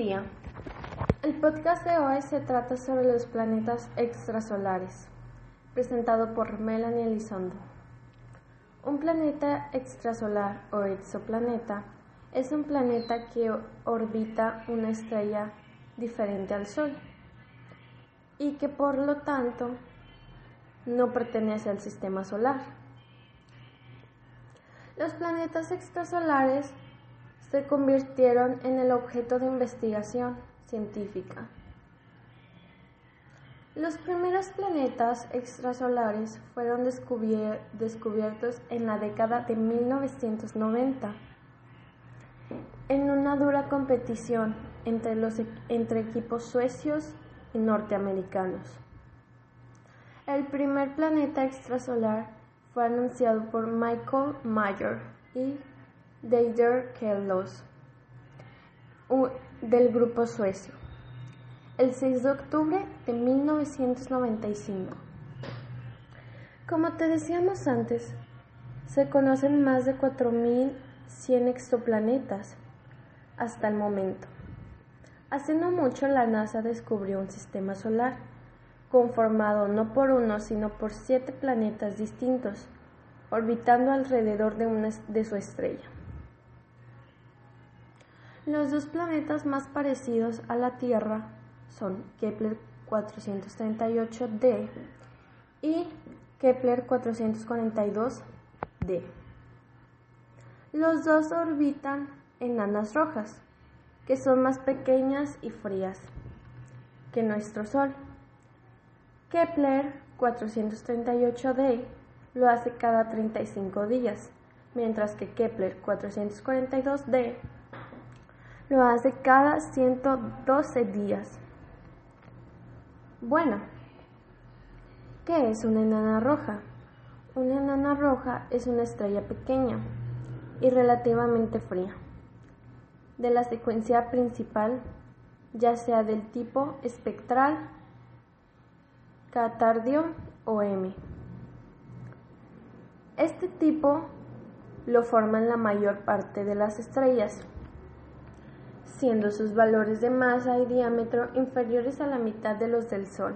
El podcast de hoy se trata sobre los planetas extrasolares, presentado por Melanie Elizondo. Un planeta extrasolar o exoplaneta es un planeta que orbita una estrella diferente al Sol y que por lo tanto no pertenece al sistema solar. Los planetas extrasolares se convirtieron en el objeto de investigación científica. Los primeros planetas extrasolares fueron descubiertos en la década de 1990 en una dura competición entre, los, e-, entre equipos suecios y norteamericanos. El primer planeta extrasolar fue anunciado por Michael Mayer y Deider Kellos del grupo suecio el 6 de octubre de 1995. Como te decíamos antes, se conocen más de 4.100 exoplanetas hasta el momento. Hace no mucho la NASA descubrió un sistema solar conformado no por uno, sino por siete planetas distintos, orbitando alrededor de, una, de su estrella. Los dos planetas más parecidos a la Tierra son Kepler 438d y Kepler 442d. Los dos orbitan en nanas rojas, que son más pequeñas y frías que nuestro Sol. Kepler 438d lo hace cada 35 días, mientras que Kepler 442d lo hace cada 112 días. Bueno, ¿qué es una enana roja? Una enana roja es una estrella pequeña y relativamente fría, de la secuencia principal, ya sea del tipo espectral, catardio o M. Este tipo lo forman la mayor parte de las estrellas siendo sus valores de masa y diámetro inferiores a la mitad de los del Sol,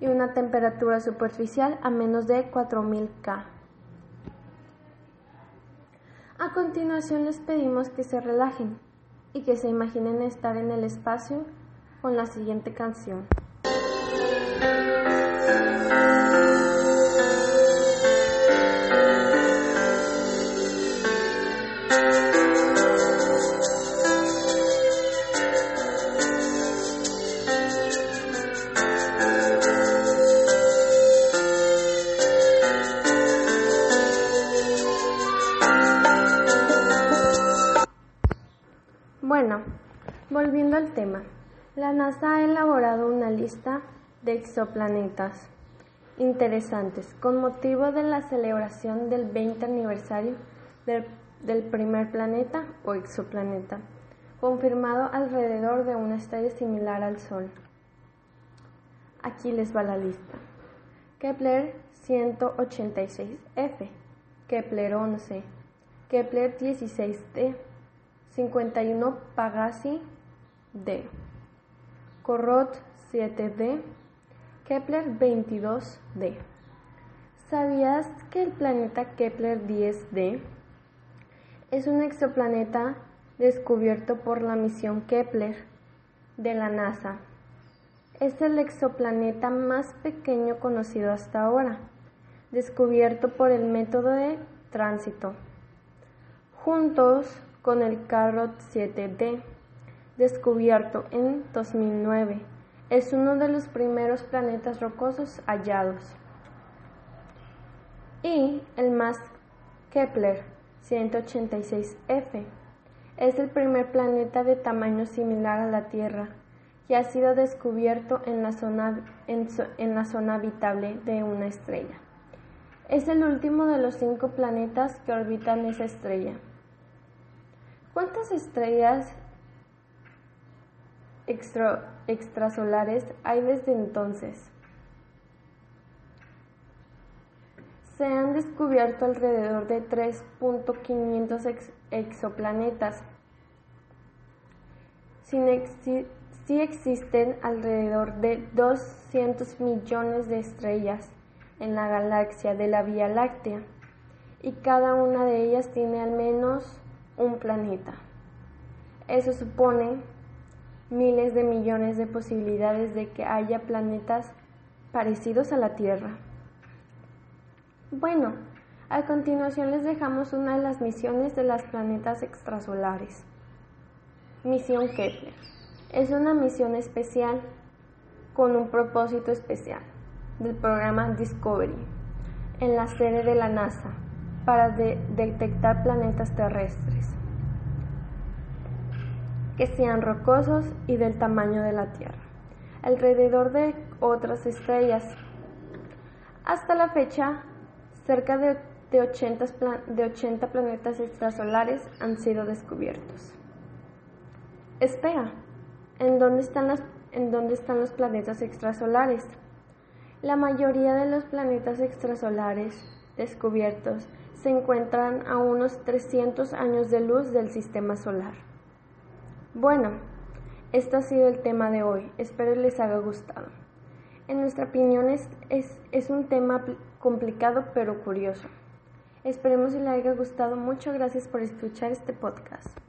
y una temperatura superficial a menos de 4000 K. A continuación les pedimos que se relajen y que se imaginen estar en el espacio con la siguiente canción. Bueno, volviendo al tema, la NASA ha elaborado una lista de exoplanetas interesantes con motivo de la celebración del 20 aniversario del, primer planeta o exoplaneta, confirmado alrededor de una estrella similar al Sol. Aquí les va la lista. Kepler 186f, Kepler 11, Kepler 16d, 51 Pagasi D, Corot 7D, Kepler 22D. ¿Sabías que el planeta Kepler 10D es un exoplaneta descubierto por la misión Kepler de la NASA? Es el exoplaneta más pequeño conocido hasta ahora, descubierto por el método de tránsito. Juntos con el Carrot 7D, descubierto en 2009. Es uno de los primeros planetas rocosos hallados. Y el más Kepler 186f es el primer planeta de tamaño similar a la Tierra que ha sido descubierto en la zona, en la zona habitable de una estrella. Es el último de los cinco planetas que orbitan esa estrella. ¿Cuántas estrellas extrasolares hay desde entonces? Se han descubierto alrededor de 3.500 exoplanetas, sin, sí existen alrededor de 200 millones de estrellas en la galaxia de la Vía Láctea y cada una de ellas tiene al menos un planeta. Eso supone miles de millones de posibilidades de que haya planetas parecidos a la Tierra. Bueno, a continuación les dejamos una de las misiones de los planetas extrasolares. Misión Kepler. Es una misión especial con un propósito especial del programa Discovery en la sede de la NASA para detectar planetas terrestres que sean rocosos y del tamaño de la Tierra, alrededor de otras estrellas. Hasta la fecha, cerca de, 80, de 80 planetas extrasolares han sido descubiertos. Espera, ¿en dónde están, las, ¿en dónde están los planetas extrasolares? La mayoría de los planetas extrasolares descubiertos se encuentran a unos 300 años de luz del sistema solar. Bueno, este ha sido el tema de hoy. Espero les haya gustado. En nuestra opinión es, es, un tema complicado pero curioso. Esperemos que les haya gustado. Muchas gracias por escuchar este podcast.